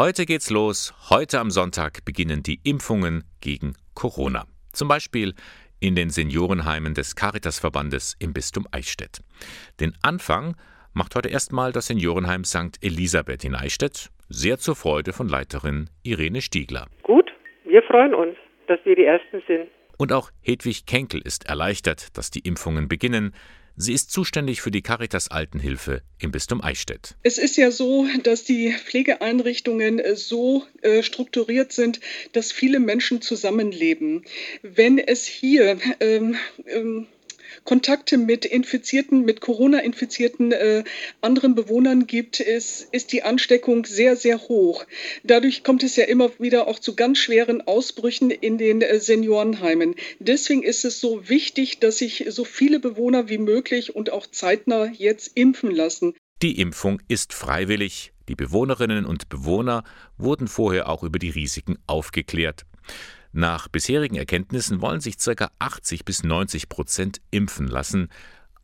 Heute geht's los. Heute am Sonntag beginnen die Impfungen gegen Corona. Zum Beispiel in den Seniorenheimen des Caritasverbandes im Bistum Eichstätt. Den Anfang macht heute erstmal das Seniorenheim St. Elisabeth in Eichstätt, sehr zur Freude von Leiterin Irene Stiegler. Gut, wir freuen uns, dass wir die Ersten sind. Und auch Hedwig Kenkel ist erleichtert, dass die Impfungen beginnen. Sie ist zuständig für die Caritas Altenhilfe im Bistum Eichstätt. Es ist ja so, dass die Pflegeeinrichtungen so äh, strukturiert sind, dass viele Menschen zusammenleben. Wenn es hier ähm, ähm, Kontakte mit infizierten, mit Corona-infizierten äh, anderen Bewohnern gibt, ist, ist die Ansteckung sehr, sehr hoch. Dadurch kommt es ja immer wieder auch zu ganz schweren Ausbrüchen in den äh, Seniorenheimen. Deswegen ist es so wichtig, dass sich so viele Bewohner wie möglich und auch zeitnah jetzt impfen lassen. Die Impfung ist freiwillig. Die Bewohnerinnen und Bewohner wurden vorher auch über die Risiken aufgeklärt. Nach bisherigen Erkenntnissen wollen sich ca. 80 bis 90 Prozent impfen lassen,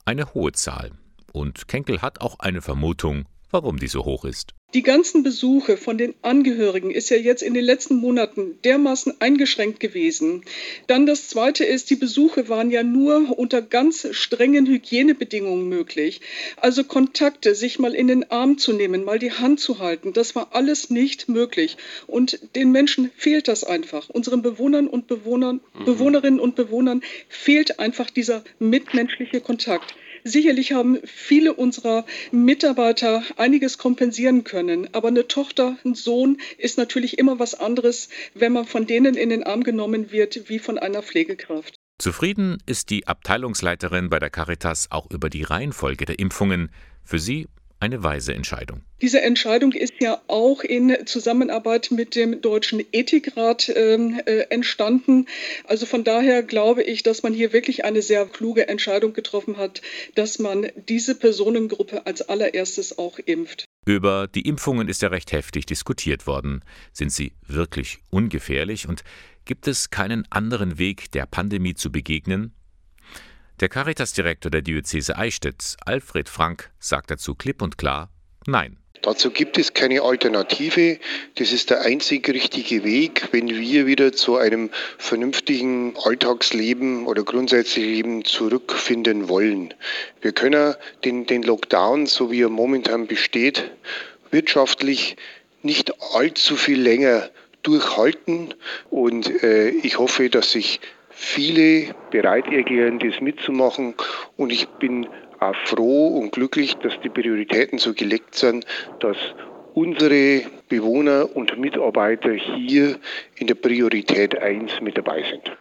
eine hohe Zahl. Und Kenkel hat auch eine Vermutung, warum die so hoch ist. Die ganzen Besuche von den Angehörigen ist ja jetzt in den letzten Monaten dermaßen eingeschränkt gewesen. Dann das Zweite ist, die Besuche waren ja nur unter ganz strengen Hygienebedingungen möglich. Also Kontakte, sich mal in den Arm zu nehmen, mal die Hand zu halten, das war alles nicht möglich. Und den Menschen fehlt das einfach. Unseren Bewohnern und Bewohnern, mhm. Bewohnerinnen und Bewohnern fehlt einfach dieser mitmenschliche Kontakt. Sicherlich haben viele unserer Mitarbeiter einiges kompensieren können, aber eine Tochter, ein Sohn ist natürlich immer was anderes, wenn man von denen in den Arm genommen wird wie von einer Pflegekraft. Zufrieden ist die Abteilungsleiterin bei der Caritas auch über die Reihenfolge der Impfungen. Für sie eine weise Entscheidung. Diese Entscheidung ist ja auch in Zusammenarbeit mit dem Deutschen Ethikrat ähm, äh, entstanden. Also von daher glaube ich, dass man hier wirklich eine sehr kluge Entscheidung getroffen hat, dass man diese Personengruppe als allererstes auch impft. Über die Impfungen ist ja recht heftig diskutiert worden. Sind sie wirklich ungefährlich und gibt es keinen anderen Weg, der Pandemie zu begegnen? Der Caritas-Direktor der Diözese Eichstätt, Alfred Frank, sagt dazu klipp und klar Nein. Dazu gibt es keine Alternative. Das ist der einzig richtige Weg, wenn wir wieder zu einem vernünftigen Alltagsleben oder grundsätzlichen Leben zurückfinden wollen. Wir können den, den Lockdown, so wie er momentan besteht, wirtschaftlich nicht allzu viel länger durchhalten. Und äh, ich hoffe, dass sich viele bereit erklären, das mitzumachen. Und ich bin auch froh und glücklich, dass die Prioritäten so gelegt sind, dass unsere Bewohner und Mitarbeiter hier in der Priorität 1 mit dabei sind.